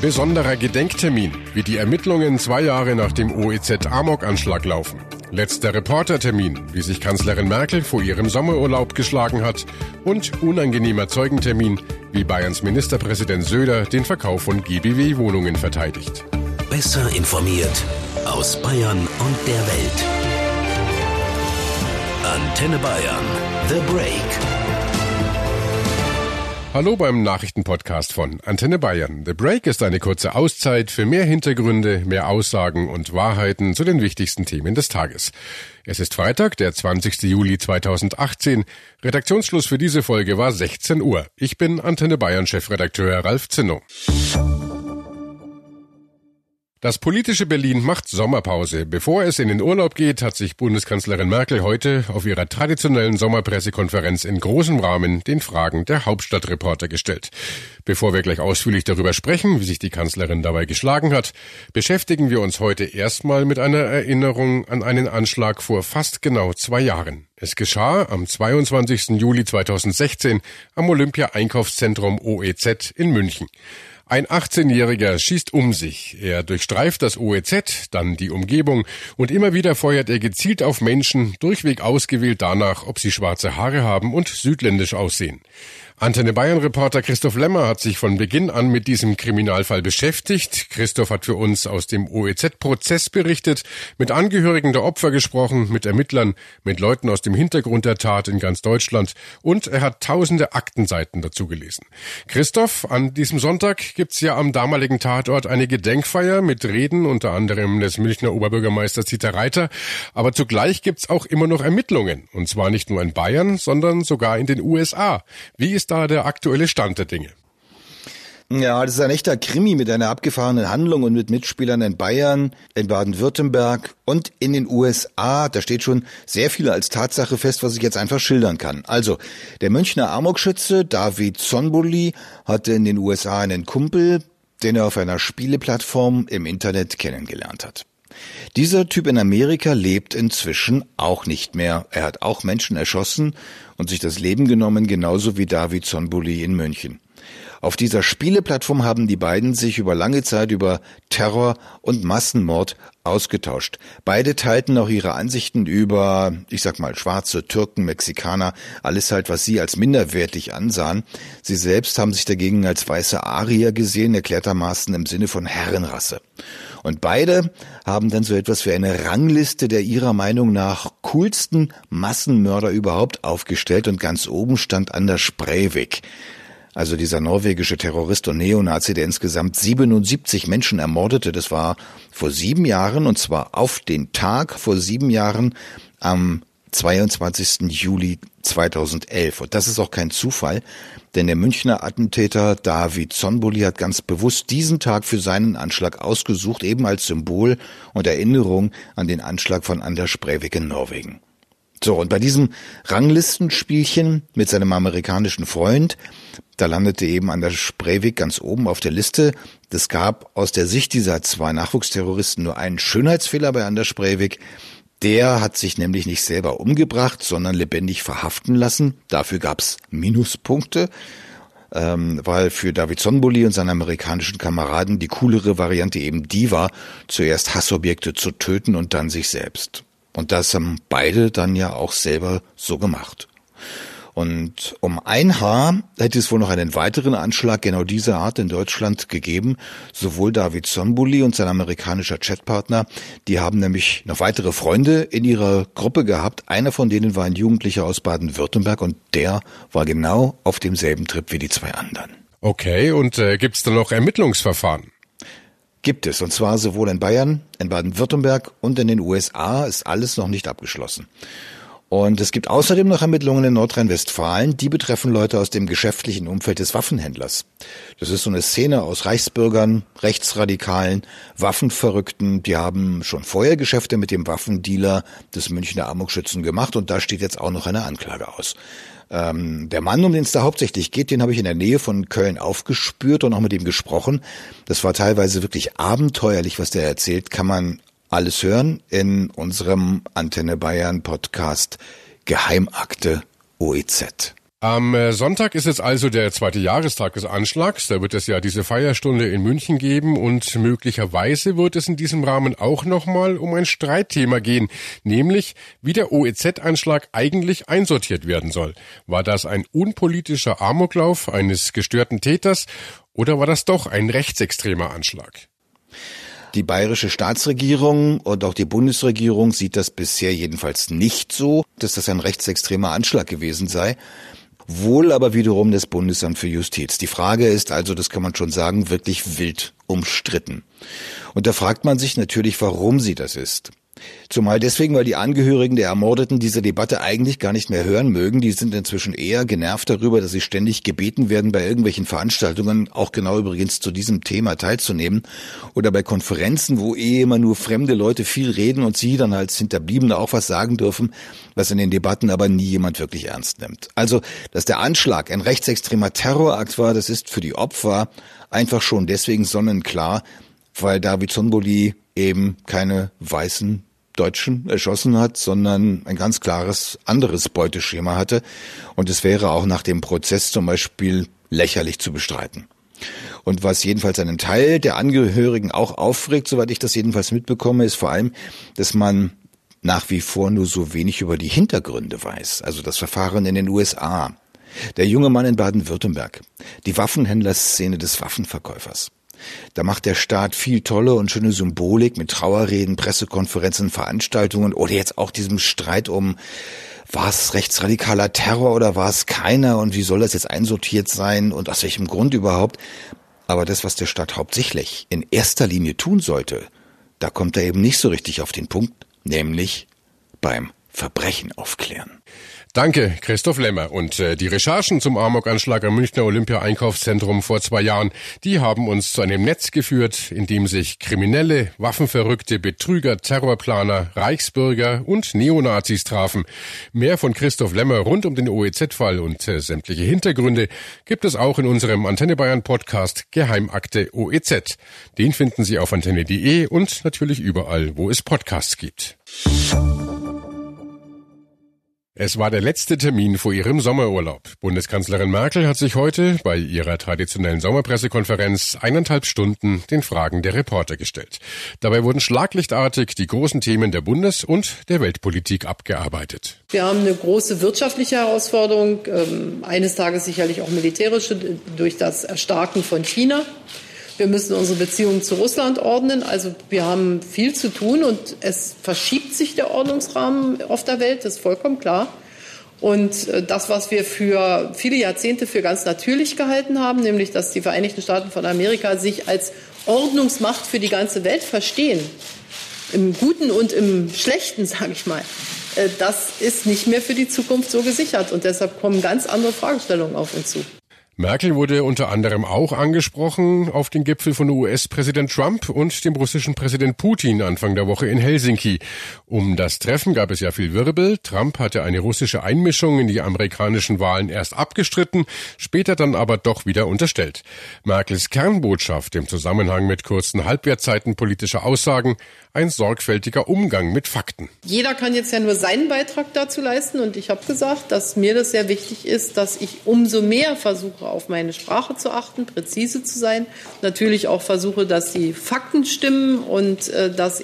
Besonderer Gedenktermin, wie die Ermittlungen zwei Jahre nach dem OEZ-Amok-Anschlag laufen. Letzter Reportertermin, wie sich Kanzlerin Merkel vor ihrem Sommerurlaub geschlagen hat. Und unangenehmer Zeugentermin, wie Bayerns Ministerpräsident Söder den Verkauf von GBW-Wohnungen verteidigt. Besser informiert aus Bayern und der Welt. Antenne Bayern. The Break. Hallo beim Nachrichtenpodcast von Antenne Bayern. The Break ist eine kurze Auszeit für mehr Hintergründe, mehr Aussagen und Wahrheiten zu den wichtigsten Themen des Tages. Es ist Freitag, der 20. Juli 2018. Redaktionsschluss für diese Folge war 16 Uhr. Ich bin Antenne Bayern Chefredakteur Ralf Zinno. Das politische Berlin macht Sommerpause. Bevor es in den Urlaub geht, hat sich Bundeskanzlerin Merkel heute auf ihrer traditionellen Sommerpressekonferenz in großem Rahmen den Fragen der Hauptstadtreporter gestellt. Bevor wir gleich ausführlich darüber sprechen, wie sich die Kanzlerin dabei geschlagen hat, beschäftigen wir uns heute erstmal mit einer Erinnerung an einen Anschlag vor fast genau zwei Jahren. Es geschah am 22. Juli 2016 am Olympia Einkaufszentrum OEZ in München. Ein 18-Jähriger schießt um sich. Er durchstreift das OEZ, dann die Umgebung und immer wieder feuert er gezielt auf Menschen, durchweg ausgewählt danach, ob sie schwarze Haare haben und südländisch aussehen. Antenne Bayern Reporter Christoph Lemmer hat sich von Beginn an mit diesem Kriminalfall beschäftigt. Christoph hat für uns aus dem OEZ-Prozess berichtet, mit Angehörigen der Opfer gesprochen, mit Ermittlern, mit Leuten aus dem Hintergrund der Tat in ganz Deutschland und er hat tausende Aktenseiten dazu gelesen. Christoph, an diesem Sonntag gibt's ja am damaligen Tatort eine Gedenkfeier mit Reden unter anderem des Münchner Oberbürgermeisters Dieter Reiter, aber zugleich gibt's auch immer noch Ermittlungen und zwar nicht nur in Bayern, sondern sogar in den USA. Wie ist da der aktuelle Stand der Dinge? Ja, das ist ein echter Krimi mit einer abgefahrenen Handlung und mit Mitspielern in Bayern, in Baden-Württemberg und in den USA. Da steht schon sehr viel als Tatsache fest, was ich jetzt einfach schildern kann. Also, der Münchner Amokschütze David Zonbuli hatte in den USA einen Kumpel, den er auf einer Spieleplattform im Internet kennengelernt hat. Dieser Typ in Amerika lebt inzwischen auch nicht mehr. Er hat auch Menschen erschossen und sich das Leben genommen, genauso wie David Zonbuli in München. Auf dieser Spieleplattform haben die beiden sich über lange Zeit über Terror und Massenmord ausgetauscht. Beide teilten auch ihre Ansichten über, ich sag mal, Schwarze, Türken, Mexikaner, alles halt, was sie als minderwertig ansahen. Sie selbst haben sich dagegen als weiße Arier gesehen, erklärtermaßen im Sinne von Herrenrasse. Und beide haben dann so etwas wie eine Rangliste der ihrer Meinung nach coolsten Massenmörder überhaupt aufgestellt und ganz oben stand Anders Breivik also dieser norwegische Terrorist und Neonazi, der insgesamt 77 Menschen ermordete. Das war vor sieben Jahren und zwar auf den Tag vor sieben Jahren am 22. Juli 2011. Und das ist auch kein Zufall, denn der Münchner Attentäter David Zonbuli hat ganz bewusst diesen Tag für seinen Anschlag ausgesucht, eben als Symbol und Erinnerung an den Anschlag von Anders Breivik in Norwegen. So, und bei diesem Ranglistenspielchen mit seinem amerikanischen Freund, da landete eben an der Breivik ganz oben auf der Liste. Das gab aus der Sicht dieser zwei Nachwuchsterroristen nur einen Schönheitsfehler bei Anders Breivik. Der hat sich nämlich nicht selber umgebracht, sondern lebendig verhaften lassen. Dafür gab's Minuspunkte, ähm, weil für David Sonboli und seine amerikanischen Kameraden die coolere Variante eben die war, zuerst Hassobjekte zu töten und dann sich selbst. Und das haben beide dann ja auch selber so gemacht. Und um ein Haar hätte es wohl noch einen weiteren Anschlag genau dieser Art in Deutschland gegeben. Sowohl David Sonbuli und sein amerikanischer Chatpartner, die haben nämlich noch weitere Freunde in ihrer Gruppe gehabt. Einer von denen war ein Jugendlicher aus Baden-Württemberg und der war genau auf demselben Trip wie die zwei anderen. Okay, und äh, gibt es da noch Ermittlungsverfahren? Gibt es, und zwar sowohl in Bayern, in Baden-Württemberg und in den USA ist alles noch nicht abgeschlossen. Und es gibt außerdem noch Ermittlungen in Nordrhein-Westfalen, die betreffen Leute aus dem geschäftlichen Umfeld des Waffenhändlers. Das ist so eine Szene aus Reichsbürgern, Rechtsradikalen, Waffenverrückten, die haben schon vorher Geschäfte mit dem Waffendealer des Münchner Amokschützen gemacht und da steht jetzt auch noch eine Anklage aus. Ähm, der Mann, um den es da hauptsächlich geht, den habe ich in der Nähe von Köln aufgespürt und auch mit ihm gesprochen. Das war teilweise wirklich abenteuerlich, was der erzählt. Kann man alles hören in unserem Antenne Bayern Podcast Geheimakte OEZ. Am äh, Sonntag ist es also der zweite Jahrestag des Anschlags. Da wird es ja diese Feierstunde in München geben und möglicherweise wird es in diesem Rahmen auch nochmal um ein Streitthema gehen, nämlich wie der OEZ-Anschlag eigentlich einsortiert werden soll. War das ein unpolitischer Amoklauf eines gestörten Täters oder war das doch ein rechtsextremer Anschlag? Die bayerische Staatsregierung und auch die Bundesregierung sieht das bisher jedenfalls nicht so, dass das ein rechtsextremer Anschlag gewesen sei wohl aber wiederum das Bundesamt für Justiz. Die Frage ist also, das kann man schon sagen, wirklich wild umstritten. Und da fragt man sich natürlich, warum sie das ist. Zumal deswegen, weil die Angehörigen der Ermordeten diese Debatte eigentlich gar nicht mehr hören mögen. Die sind inzwischen eher genervt darüber, dass sie ständig gebeten werden, bei irgendwelchen Veranstaltungen, auch genau übrigens zu diesem Thema teilzunehmen, oder bei Konferenzen, wo eh immer nur fremde Leute viel reden und sie dann als Hinterbliebene auch was sagen dürfen, was in den Debatten aber nie jemand wirklich ernst nimmt. Also, dass der Anschlag ein rechtsextremer Terrorakt war, das ist für die Opfer einfach schon deswegen sonnenklar, weil David Sonboli eben keine weißen Deutschen erschossen hat, sondern ein ganz klares anderes Beuteschema hatte. Und es wäre auch nach dem Prozess zum Beispiel lächerlich zu bestreiten. Und was jedenfalls einen Teil der Angehörigen auch aufregt, soweit ich das jedenfalls mitbekomme, ist vor allem, dass man nach wie vor nur so wenig über die Hintergründe weiß. Also das Verfahren in den USA. Der junge Mann in Baden-Württemberg. Die Waffenhändlerszene des Waffenverkäufers. Da macht der Staat viel tolle und schöne Symbolik mit Trauerreden, Pressekonferenzen, Veranstaltungen oder jetzt auch diesem Streit um war es rechtsradikaler Terror oder war es keiner und wie soll das jetzt einsortiert sein und aus welchem Grund überhaupt? Aber das, was der Staat hauptsächlich in erster Linie tun sollte, da kommt er eben nicht so richtig auf den Punkt, nämlich beim Verbrechen aufklären. Danke, Christoph Lemmer. Und äh, die Recherchen zum Amok-Anschlag am Münchner Olympia-Einkaufszentrum vor zwei Jahren, die haben uns zu einem Netz geführt, in dem sich Kriminelle, Waffenverrückte, Betrüger, Terrorplaner, Reichsbürger und Neonazis trafen. Mehr von Christoph Lemmer rund um den OEZ-Fall und äh, sämtliche Hintergründe gibt es auch in unserem Antenne Bayern Podcast Geheimakte OEZ. Den finden Sie auf antenne.de und natürlich überall, wo es Podcasts gibt. Es war der letzte Termin vor ihrem Sommerurlaub. Bundeskanzlerin Merkel hat sich heute bei ihrer traditionellen Sommerpressekonferenz eineinhalb Stunden den Fragen der Reporter gestellt. Dabei wurden schlaglichtartig die großen Themen der Bundes- und der Weltpolitik abgearbeitet. Wir haben eine große wirtschaftliche Herausforderung, ähm, eines Tages sicherlich auch militärische durch das Erstarken von China. Wir müssen unsere Beziehungen zu Russland ordnen. Also wir haben viel zu tun und es verschiebt sich der Ordnungsrahmen auf der Welt, das ist vollkommen klar. Und äh, das, was wir für viele Jahrzehnte für ganz natürlich gehalten haben, nämlich dass die Vereinigten Staaten von Amerika sich als Ordnungsmacht für die ganze Welt verstehen, im Guten und im Schlechten, sage ich mal, äh, das ist nicht mehr für die Zukunft so gesichert. Und deshalb kommen ganz andere Fragestellungen auf uns zu. Merkel wurde unter anderem auch angesprochen auf den Gipfel von US-Präsident Trump und dem russischen Präsident Putin Anfang der Woche in Helsinki. Um das Treffen gab es ja viel Wirbel. Trump hatte eine russische Einmischung in die amerikanischen Wahlen erst abgestritten, später dann aber doch wieder unterstellt. Merkels Kernbotschaft im Zusammenhang mit kurzen Halbwertzeiten politischer Aussagen ein sorgfältiger Umgang mit Fakten. Jeder kann jetzt ja nur seinen Beitrag dazu leisten und ich habe gesagt, dass mir das sehr wichtig ist, dass ich umso mehr versuche, auf meine Sprache zu achten, präzise zu sein. Natürlich auch versuche, dass die Fakten stimmen und äh, dass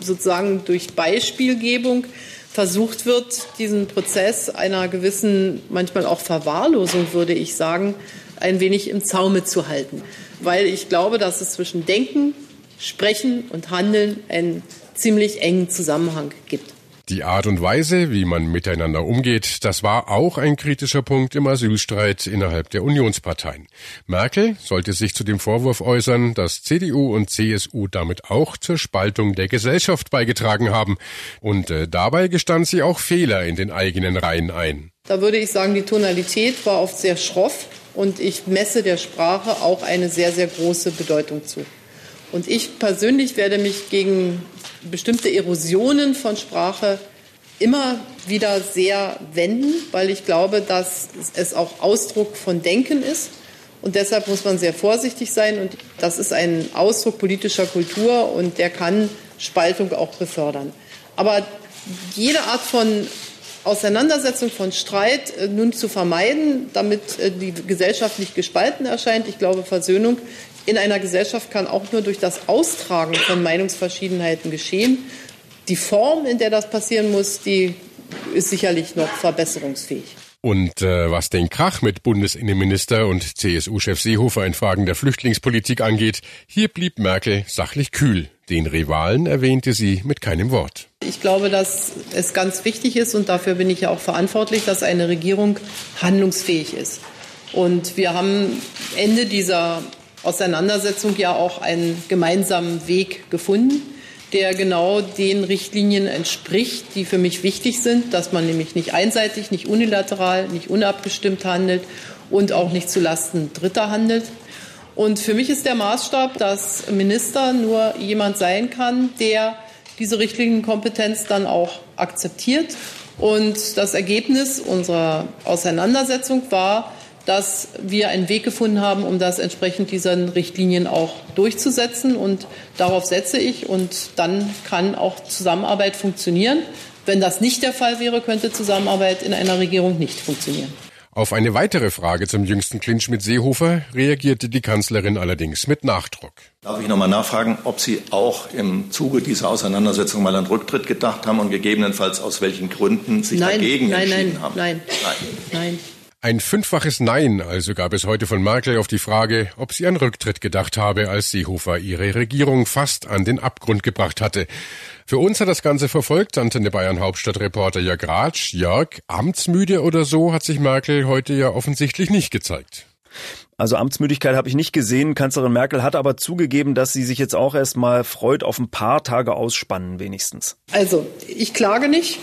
sozusagen durch Beispielgebung versucht wird, diesen Prozess einer gewissen, manchmal auch Verwahrlosung, würde ich sagen, ein wenig im Zaume zu halten. Weil ich glaube, dass es zwischen Denken, Sprechen und Handeln einen ziemlich engen Zusammenhang gibt. Die Art und Weise, wie man miteinander umgeht, das war auch ein kritischer Punkt im Asylstreit innerhalb der Unionsparteien. Merkel sollte sich zu dem Vorwurf äußern, dass CDU und CSU damit auch zur Spaltung der Gesellschaft beigetragen haben. Und äh, dabei gestand sie auch Fehler in den eigenen Reihen ein. Da würde ich sagen, die Tonalität war oft sehr schroff und ich messe der Sprache auch eine sehr, sehr große Bedeutung zu. Und ich persönlich werde mich gegen bestimmte Erosionen von Sprache immer wieder sehr wenden, weil ich glaube, dass es auch Ausdruck von Denken ist. Und deshalb muss man sehr vorsichtig sein. Und das ist ein Ausdruck politischer Kultur und der kann Spaltung auch befördern. Aber jede Art von Auseinandersetzung von Streit äh, nun zu vermeiden, damit äh, die Gesellschaft nicht gespalten erscheint. Ich glaube, Versöhnung in einer Gesellschaft kann auch nur durch das Austragen von Meinungsverschiedenheiten geschehen. Die Form, in der das passieren muss, die ist sicherlich noch verbesserungsfähig. Und äh, was den Krach mit Bundesinnenminister und CSU-Chef Seehofer in Fragen der Flüchtlingspolitik angeht, hier blieb Merkel sachlich kühl. Den Rivalen erwähnte sie mit keinem Wort. Ich glaube, dass es ganz wichtig ist und dafür bin ich ja auch verantwortlich, dass eine Regierung handlungsfähig ist. Und wir haben Ende dieser Auseinandersetzung ja auch einen gemeinsamen Weg gefunden der genau den Richtlinien entspricht, die für mich wichtig sind, dass man nämlich nicht einseitig, nicht unilateral, nicht unabgestimmt handelt und auch nicht zulasten Dritter handelt. Und für mich ist der Maßstab, dass Minister nur jemand sein kann, der diese Richtlinienkompetenz dann auch akzeptiert. Und das Ergebnis unserer Auseinandersetzung war, dass wir einen Weg gefunden haben, um das entsprechend diesen Richtlinien auch durchzusetzen. Und darauf setze ich. Und dann kann auch Zusammenarbeit funktionieren. Wenn das nicht der Fall wäre, könnte Zusammenarbeit in einer Regierung nicht funktionieren. Auf eine weitere Frage zum jüngsten Clinch mit Seehofer reagierte die Kanzlerin allerdings mit Nachdruck. Darf ich noch mal nachfragen, ob Sie auch im Zuge dieser Auseinandersetzung mal an Rücktritt gedacht haben und gegebenenfalls aus welchen Gründen sich nein, dagegen nein, entschieden nein, haben? Nein, nein, nein. Ein fünffaches Nein also gab es heute von Merkel auf die Frage, ob sie an Rücktritt gedacht habe, als Seehofer ihre Regierung fast an den Abgrund gebracht hatte. Für uns hat das Ganze verfolgt, Antenne Bayern Hauptstadtreporter Jörg Ratsch. Jörg, amtsmüde oder so hat sich Merkel heute ja offensichtlich nicht gezeigt. Also Amtsmüdigkeit habe ich nicht gesehen. Kanzlerin Merkel hat aber zugegeben, dass sie sich jetzt auch erst mal freut auf ein paar Tage ausspannen wenigstens. Also, ich klage nicht.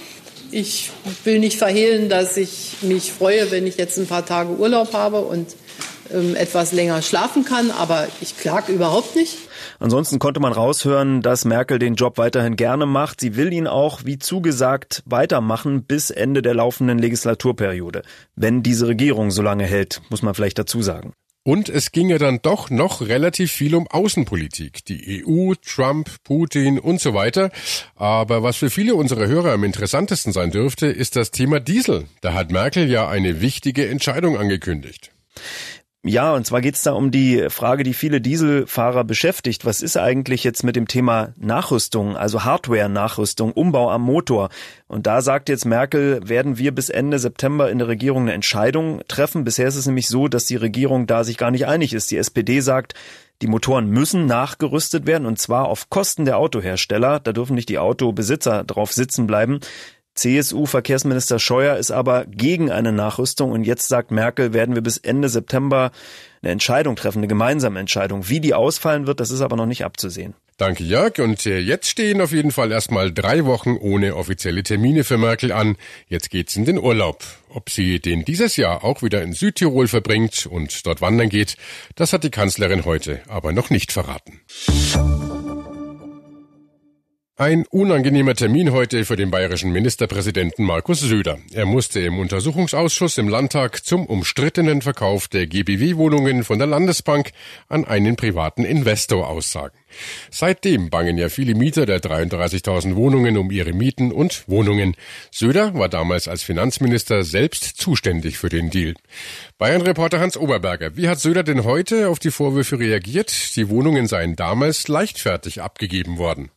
Ich will nicht verhehlen, dass ich mich freue, wenn ich jetzt ein paar Tage Urlaub habe und ähm, etwas länger schlafen kann, aber ich klage überhaupt nicht. Ansonsten konnte man raushören, dass Merkel den Job weiterhin gerne macht. Sie will ihn auch, wie zugesagt, weitermachen bis Ende der laufenden Legislaturperiode. Wenn diese Regierung so lange hält, muss man vielleicht dazu sagen. Und es ginge dann doch noch relativ viel um Außenpolitik. Die EU, Trump, Putin und so weiter. Aber was für viele unserer Hörer am interessantesten sein dürfte, ist das Thema Diesel. Da hat Merkel ja eine wichtige Entscheidung angekündigt. Ja, und zwar geht's da um die Frage, die viele Dieselfahrer beschäftigt. Was ist eigentlich jetzt mit dem Thema Nachrüstung, also Hardware-Nachrüstung, Umbau am Motor? Und da sagt jetzt Merkel, werden wir bis Ende September in der Regierung eine Entscheidung treffen. Bisher ist es nämlich so, dass die Regierung da sich gar nicht einig ist. Die SPD sagt, die Motoren müssen nachgerüstet werden und zwar auf Kosten der Autohersteller. Da dürfen nicht die Autobesitzer drauf sitzen bleiben. CSU-Verkehrsminister Scheuer ist aber gegen eine Nachrüstung und jetzt sagt Merkel, werden wir bis Ende September eine Entscheidung treffen, eine gemeinsame Entscheidung. Wie die ausfallen wird, das ist aber noch nicht abzusehen. Danke, Jörg. Und äh, jetzt stehen auf jeden Fall erstmal drei Wochen ohne offizielle Termine für Merkel an. Jetzt geht's in den Urlaub. Ob sie den dieses Jahr auch wieder in Südtirol verbringt und dort wandern geht, das hat die Kanzlerin heute aber noch nicht verraten. Ein unangenehmer Termin heute für den bayerischen Ministerpräsidenten Markus Söder. Er musste im Untersuchungsausschuss im Landtag zum umstrittenen Verkauf der GBW-Wohnungen von der Landesbank an einen privaten Investor aussagen. Seitdem bangen ja viele Mieter der 33.000 Wohnungen um ihre Mieten und Wohnungen. Söder war damals als Finanzminister selbst zuständig für den Deal. Bayern-Reporter Hans Oberberger, wie hat Söder denn heute auf die Vorwürfe reagiert? Die Wohnungen seien damals leichtfertig abgegeben worden.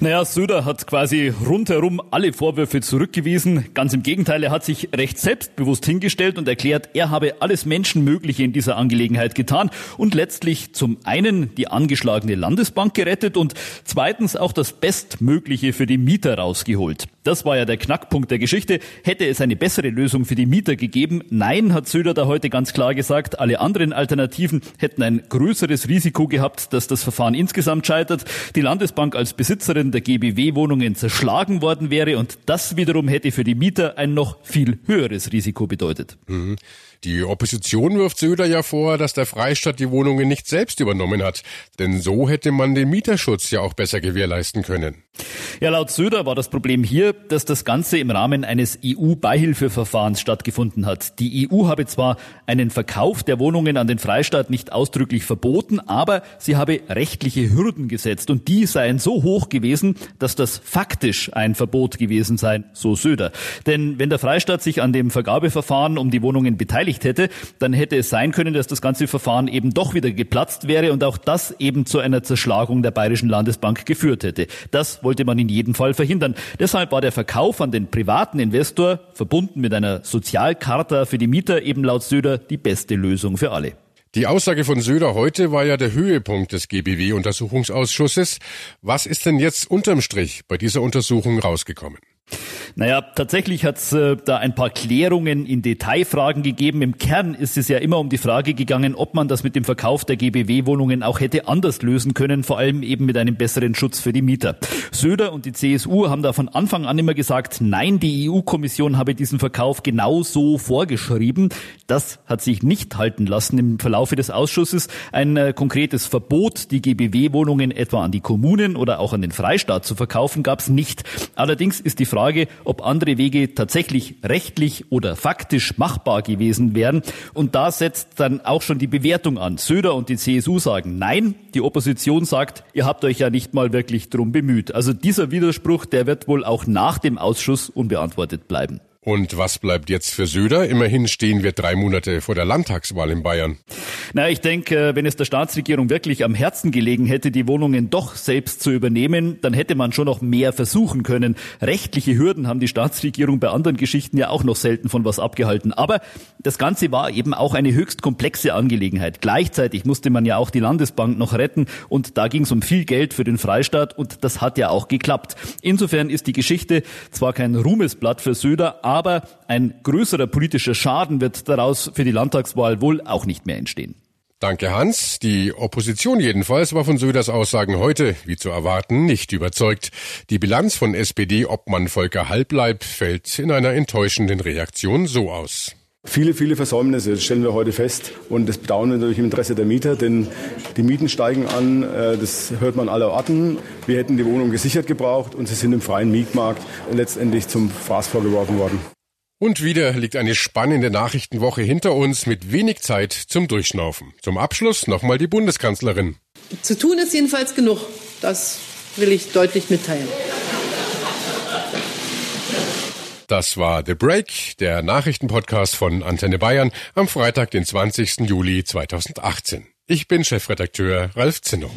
Naja, Söder hat quasi rundherum alle Vorwürfe zurückgewiesen. Ganz im Gegenteil, er hat sich recht selbstbewusst hingestellt und erklärt, er habe alles Menschenmögliche in dieser Angelegenheit getan und letztlich zum einen die angeschlagene Landesbank gerettet und zweitens auch das Bestmögliche für die Mieter rausgeholt. Das war ja der Knackpunkt der Geschichte. Hätte es eine bessere Lösung für die Mieter gegeben? Nein, hat Söder da heute ganz klar gesagt. Alle anderen Alternativen hätten ein größeres Risiko gehabt, dass das Verfahren insgesamt scheitert. Die Landesbank als Besitzerin der GBW-Wohnungen zerschlagen worden wäre und das wiederum hätte für die Mieter ein noch viel höheres Risiko bedeutet. Mhm. Die Opposition wirft Söder ja vor, dass der Freistaat die Wohnungen nicht selbst übernommen hat. Denn so hätte man den Mieterschutz ja auch besser gewährleisten können. Ja, laut Söder war das Problem hier, dass das Ganze im Rahmen eines EU-Beihilfeverfahrens stattgefunden hat. Die EU habe zwar einen Verkauf der Wohnungen an den Freistaat nicht ausdrücklich verboten, aber sie habe rechtliche Hürden gesetzt und die seien so hoch gewesen, dass das faktisch ein Verbot gewesen sei, so Söder. Denn wenn der Freistaat sich an dem Vergabeverfahren um die Wohnungen beteiligt hätte, dann hätte es sein können, dass das ganze Verfahren eben doch wieder geplatzt wäre und auch das eben zu einer Zerschlagung der Bayerischen Landesbank geführt hätte. Das wollte man in jedem Fall verhindern. Deshalb war der Verkauf an den privaten Investor, verbunden mit einer Sozialcharta für die Mieter, eben laut Söder die beste Lösung für alle. Die Aussage von Söder heute war ja der Höhepunkt des GBW-Untersuchungsausschusses. Was ist denn jetzt unterm Strich bei dieser Untersuchung rausgekommen? Naja, tatsächlich hat es äh, da ein paar Klärungen in Detailfragen gegeben. Im Kern ist es ja immer um die Frage gegangen, ob man das mit dem Verkauf der GBW-Wohnungen auch hätte anders lösen können, vor allem eben mit einem besseren Schutz für die Mieter. Söder und die CSU haben da von Anfang an immer gesagt, nein, die EU-Kommission habe diesen Verkauf genau so vorgeschrieben. Das hat sich nicht halten lassen im Verlaufe des Ausschusses. Ein äh, konkretes Verbot, die GBW-Wohnungen etwa an die Kommunen oder auch an den Freistaat zu verkaufen, gab es nicht. Allerdings ist die Frage, ob andere Wege tatsächlich rechtlich oder faktisch machbar gewesen wären. Und da setzt dann auch schon die Bewertung an. Söder und die CSU sagen nein, die Opposition sagt, ihr habt euch ja nicht mal wirklich drum bemüht. Also dieser Widerspruch, der wird wohl auch nach dem Ausschuss unbeantwortet bleiben. Und was bleibt jetzt für Söder? Immerhin stehen wir drei Monate vor der Landtagswahl in Bayern. Na, ich denke, wenn es der Staatsregierung wirklich am Herzen gelegen hätte, die Wohnungen doch selbst zu übernehmen, dann hätte man schon noch mehr versuchen können. Rechtliche Hürden haben die Staatsregierung bei anderen Geschichten ja auch noch selten von was abgehalten. Aber das Ganze war eben auch eine höchst komplexe Angelegenheit. Gleichzeitig musste man ja auch die Landesbank noch retten und da ging es um viel Geld für den Freistaat und das hat ja auch geklappt. Insofern ist die Geschichte zwar kein Ruhmesblatt für Söder, aber ein größerer politischer Schaden wird daraus für die Landtagswahl wohl auch nicht mehr entstehen. Danke, Hans. Die Opposition jedenfalls war von Söders Aussagen heute, wie zu erwarten, nicht überzeugt. Die Bilanz von SPD-Obmann Volker Halbleib fällt in einer enttäuschenden Reaktion so aus. Viele, viele Versäumnisse, das stellen wir heute fest. Und das bedauern wir natürlich im Interesse der Mieter, denn die Mieten steigen an, äh, das hört man aller Orten. Wir hätten die Wohnung gesichert gebraucht und sie sind im freien Mietmarkt letztendlich zum Fraß vorgeworfen worden. Und wieder liegt eine spannende Nachrichtenwoche hinter uns mit wenig Zeit zum Durchschnaufen. Zum Abschluss nochmal die Bundeskanzlerin. Zu tun ist jedenfalls genug. Das will ich deutlich mitteilen. Das war The Break, der Nachrichtenpodcast von Antenne Bayern am Freitag, den 20. Juli 2018. Ich bin Chefredakteur Ralf Zinno.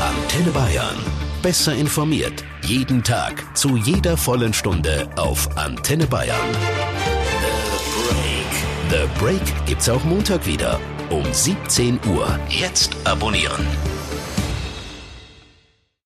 Antenne Bayern. Besser informiert. Jeden Tag. Zu jeder vollen Stunde auf Antenne Bayern. The Break. The Break gibt's auch Montag wieder. Um 17 Uhr. Jetzt abonnieren.